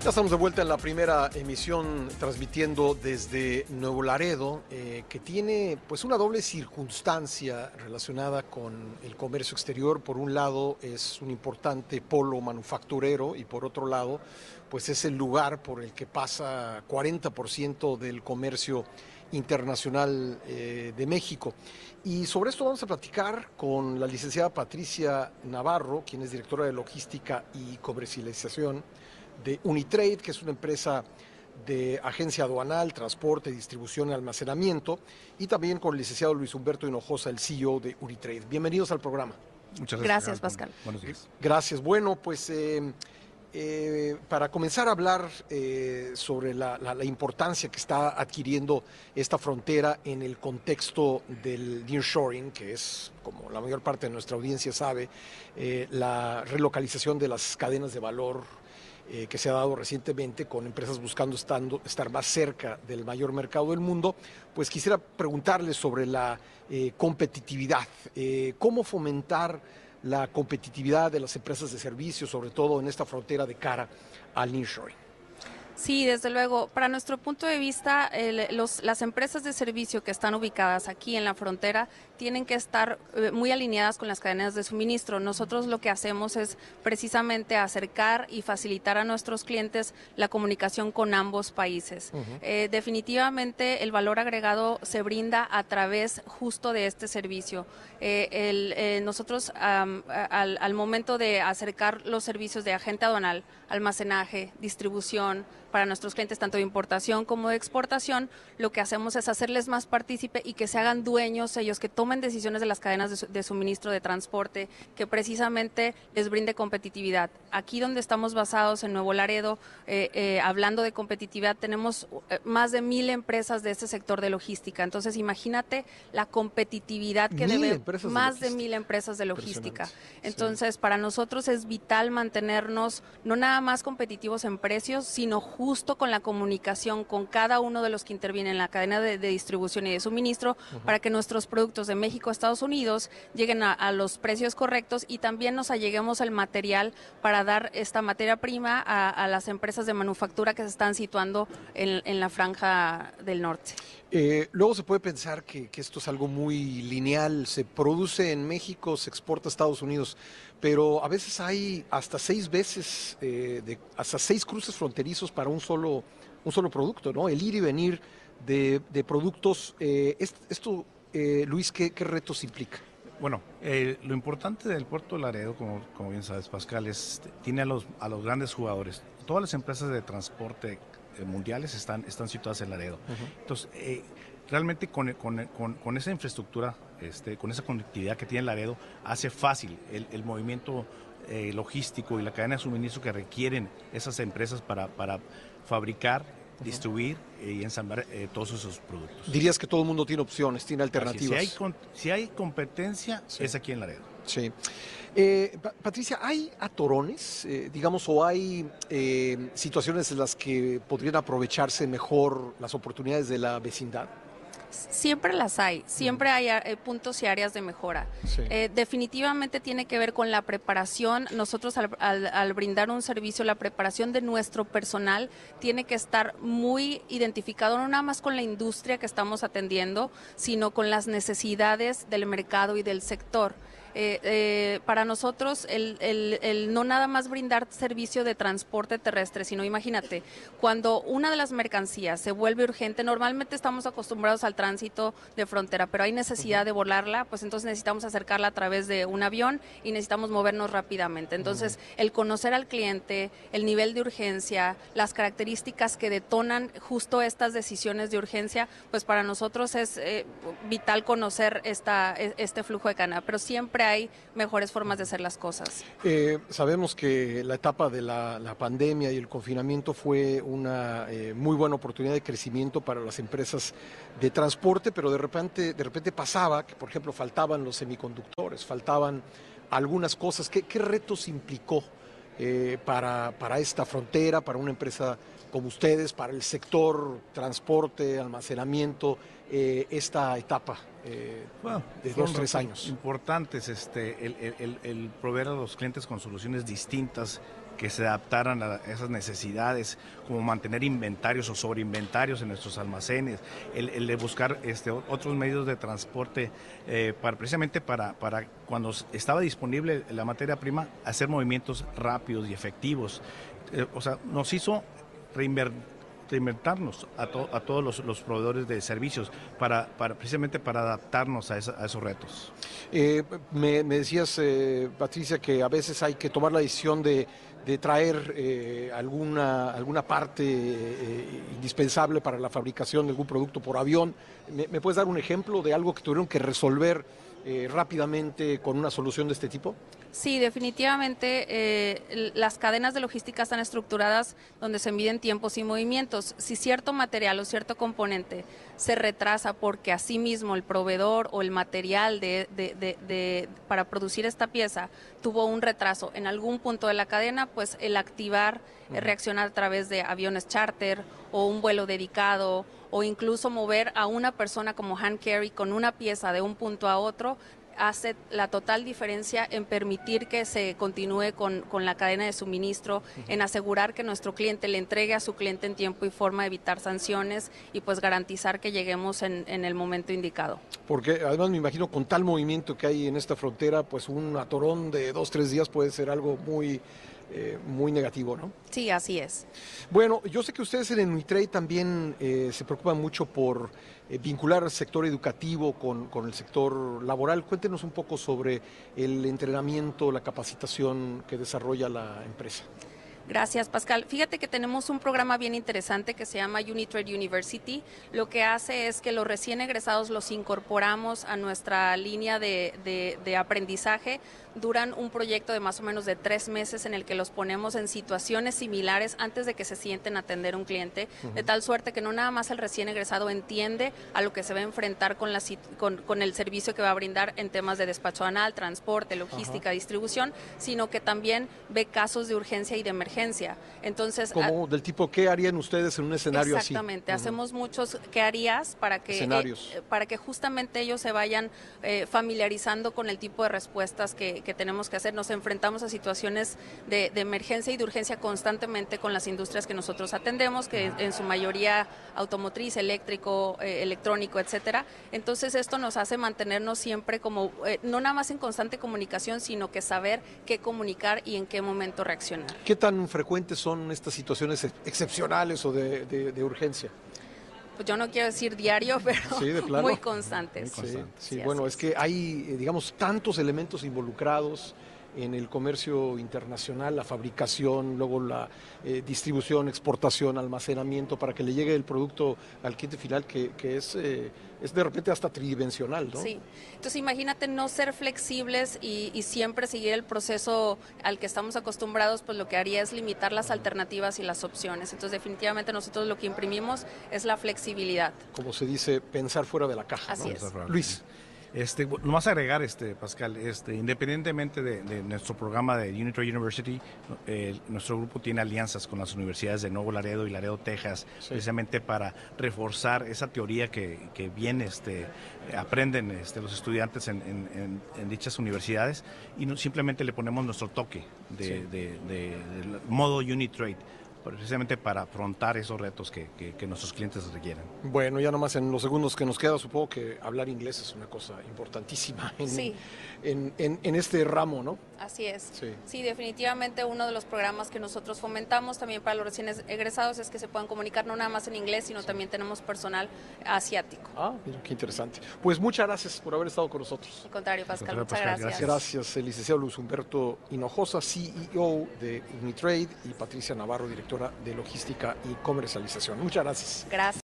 Ya estamos de vuelta en la primera emisión transmitiendo desde Nuevo Laredo, eh, que tiene pues una doble circunstancia relacionada con el comercio exterior. Por un lado es un importante polo manufacturero y por otro lado pues es el lugar por el que pasa 40% del comercio internacional eh, de México. Y sobre esto vamos a platicar con la licenciada Patricia Navarro, quien es directora de logística y comercialización de Unitrade, que es una empresa de agencia aduanal, transporte, distribución y almacenamiento, y también con el licenciado Luis Humberto Hinojosa, el CEO de Unitrade. Bienvenidos al programa. Muchas gracias. Gracias, Pascal. Buenos días. Gracias. Bueno, pues eh, eh, para comenzar a hablar eh, sobre la, importancia que está adquiriendo esta frontera en el contexto del nearshoring, que es, como la mayor parte de nuestra audiencia sabe, la relocalización de las cadenas de valor eh, que se ha dado recientemente con empresas buscando estar más cerca del mayor mercado del mundo, pues quisiera preguntarles sobre la eh, competitividad, eh, cómo fomentar la competitividad de las empresas de servicios, sobre todo en esta frontera de cara al nearshoring. Sí, desde luego. Para nuestro punto de vista, las empresas de servicio que están ubicadas aquí en la frontera tienen que estar eh, muy alineadas con las cadenas de suministro. Nosotros lo que hacemos es precisamente acercar y facilitar a nuestros clientes la comunicación con ambos países. Eh, definitivamente el valor agregado se brinda a través justo de este servicio. Eh, nosotros al, al momento de acercar los servicios de agente aduanal, almacenaje, distribución, para nuestros clientes, tanto de importación como de exportación, lo que hacemos es hacerles más partícipe y que se hagan dueños ellos, que tomen decisiones de las cadenas de, suministro de transporte, que precisamente les brinde competitividad. Aquí donde estamos basados en Nuevo Laredo, eh, eh, hablando de competitividad, tenemos eh, más de mil empresas de este sector de logística. Entonces, imagínate la competitividad que debe más de, mil empresas de logística. Entonces, para nosotros es vital mantenernos no nada más competitivos en precios, sino justo con la comunicación con cada uno de los que intervienen en la cadena de, distribución y de suministro para que nuestros productos de México a Estados Unidos lleguen a, los precios correctos y también nos alleguemos el material para dar esta materia prima a, las empresas de manufactura que se están situando en, la franja del norte. Eh, luego se puede pensar que, esto es algo muy lineal, se produce en México, se exporta a Estados Unidos, pero a veces hay hasta seis veces, eh, de, hasta seis cruces fronterizos para un solo, un solo producto, ¿no? El ir y venir de, productos. Eh, esto, Luis, ¿qué, retos implica? Bueno, lo importante del puerto de Laredo, como, como bien sabes, Pascal, es tiene a los, a los grandes jugadores. Todas las empresas de transporte mundiales están, están situadas en Laredo. Entonces, eh, realmente con, con, esa infraestructura, este, con esa conectividad que tiene Laredo, hace fácil el, movimiento eh, logístico y la cadena de suministro que requieren esas empresas para, para fabricar, distribuir y ensamblar todos esos productos. Dirías que todo el mundo tiene opciones, tiene alternativas. Si hay, si hay competencia, es aquí en Laredo. Sí. Eh, Patricia, ¿hay atorones, eh, digamos, o hay eh, situaciones en las que podrían aprovecharse mejor las oportunidades de la vecindad? Siempre las hay, siempre hay puntos y áreas de mejora. definitivamente tiene que ver con la preparación. Nosotros al, brindar un servicio, la preparación de nuestro personal tiene que estar muy identificado, no nada más con la industria que estamos atendiendo, sino con las necesidades del mercado y del sector. Eh, eh, para nosotros el, no nada más brindar servicio de transporte terrestre, sino imagínate, cuando una de las mercancías se vuelve urgente, normalmente estamos acostumbrados al tránsito de frontera, pero hay necesidad de volarla, pues entonces necesitamos acercarla a través de un avión y necesitamos movernos rápidamente. Entonces, el conocer al cliente, el nivel de urgencia, las características que detonan justo estas decisiones de urgencia, pues para nosotros es eh, vital conocer esta, e, este flujo de cana, pero siempre hay mejores formas de hacer las cosas. Eh, sabemos que la etapa de la, pandemia y el confinamiento fue una eh, muy buena oportunidad de crecimiento para las empresas de transporte, pero de repente, de repente pasaba que, por ejemplo, faltaban los semiconductores, faltaban algunas cosas. ¿Qué, retos implicó eh, para, para esta frontera, para una empresa como ustedes, para el sector transporte, almacenamiento, esta etapa eh, de dos, tres años. Importantes, este, el, proveer a los clientes con soluciones distintas que se adaptaran a esas necesidades, como mantener inventarios o sobreinventarios en nuestros almacenes, el, de buscar este, otros medios de transporte, eh, para, precisamente para, para cuando estaba disponible la materia prima, hacer movimientos rápidos y efectivos. Eh, o sea, nos hizo reinventarnos a, a todos los, proveedores de servicios para, para precisamente para adaptarnos a, esos retos. Eh, me, decías, Patricia, que a veces hay que tomar la decisión de de traer eh, alguna, alguna parte eh, indispensable para la fabricación de algún producto por avión. ¿Me, puedes dar un ejemplo de algo que tuvieron que resolver eh, rápidamente con una solución de este tipo? Sí, definitivamente las cadenas de logística están estructuradas donde se miden tiempos y movimientos. Si cierto material o cierto componente se retrasa porque asimismo el proveedor o el material de, para producir esta pieza tuvo un retraso en algún punto de la cadena, pues el activar, eh, reaccionar a través de aviones charter o un vuelo dedicado o incluso mover a una persona como hand carry con una pieza de un punto a otro hace la total diferencia en permitir que se continúe con, la cadena de suministro, en asegurar que nuestro cliente le entregue a su cliente en tiempo y forma, evitar sanciones y pues garantizar que lleguemos en, en el momento indicado. Porque además me imagino con tal movimiento que hay en esta frontera, pues un atorón de dos, tres días puede ser algo muy eh, muy negativo, ¿no? Sí, así es. Bueno, yo sé que ustedes en Unitrade también eh, se preocupan mucho por eh, vincular al sector educativo con, con, el sector laboral. Cuéntenos un poco sobre el entrenamiento, la capacitación que desarrolla la empresa. Gracias, Pascal. Fíjate que tenemos un programa bien interesante que se llama Unitrade University. Lo que hace es que los recién egresados los incorporamos a nuestra línea de, de, aprendizaje. Duran un proyecto de más o menos de tres meses en el que los ponemos en situaciones similares antes de que se sienten a atender un cliente, de tal suerte que no nada más el recién egresado entiende a lo que se va a enfrentar con, la, con, con el servicio que va a brindar en temas de despacho anal, transporte, logística, distribución, sino que también ve casos de urgencia y de emergencia entonces, como del tipo, ¿qué harían ustedes en un escenario así? Exactamente, hacemos muchos ¿qué harías para que, eh, para que justamente ellos se vayan eh, familiarizando con el tipo de respuestas que, tenemos que hacer. Nos enfrentamos a situaciones de, emergencia y de urgencia constantemente con las industrias que nosotros atendemos, que en su mayoría automotriz, eléctrico, eh, electrónico, etcétera. Entonces esto nos hace mantenernos siempre como, no nada más en constante comunicación, sino que saber qué comunicar y en qué momento reaccionar. ¿Qué tan frecuentes son estas situaciones excepcionales o de, urgencia? Pues yo no quiero decir diario, pero muy constantes. Sí, bueno, es. que hay, eh, digamos, tantos elementos involucrados en el comercio internacional, la fabricación, luego la eh, distribución, exportación, almacenamiento, para que le llegue el producto al cliente final, que, es, eh, es de repente hasta tridimensional, ¿no? Sí, entonces imagínate no ser flexibles y, siempre seguir el proceso al que estamos acostumbrados, pues lo que haría es limitar las alternativas y las opciones. Entonces definitivamente nosotros lo que imprimimos es la flexibilidad. Como se dice, pensar fuera de la caja. Así es. Luis. Este, más agregar, este, Pascal, este, independientemente de, nuestro programa de Unitary University, nuestro grupo tiene alianzas con las universidades de Nuevo Laredo y Laredo, Texas, precisamente para reforzar esa teoría que, que bien este, aprenden este, los estudiantes en, dichas universidades y no, simplemente le ponemos nuestro toque de, de modo Unitrade precisamente para afrontar esos retos que, nuestros clientes requieren. Bueno, ya nomás en los segundos que nos queda, supongo que hablar inglés es una cosa importantísima en, en, este ramo, ¿no? Así es. Sí. definitivamente uno de los programas que nosotros fomentamos también para los recién egresados es que se puedan comunicar no nada más en inglés, sino también tenemos personal asiático. Ah, mira, qué interesante. Pues muchas gracias por haber estado con nosotros. Al contrario, Pascal, muchas gracias. Gracias, el licenciado Luis Humberto Hinojosa, CEO de Unitrade, y Patricia Navarro, de Logística y Comercialización. Muchas gracias. Gracias.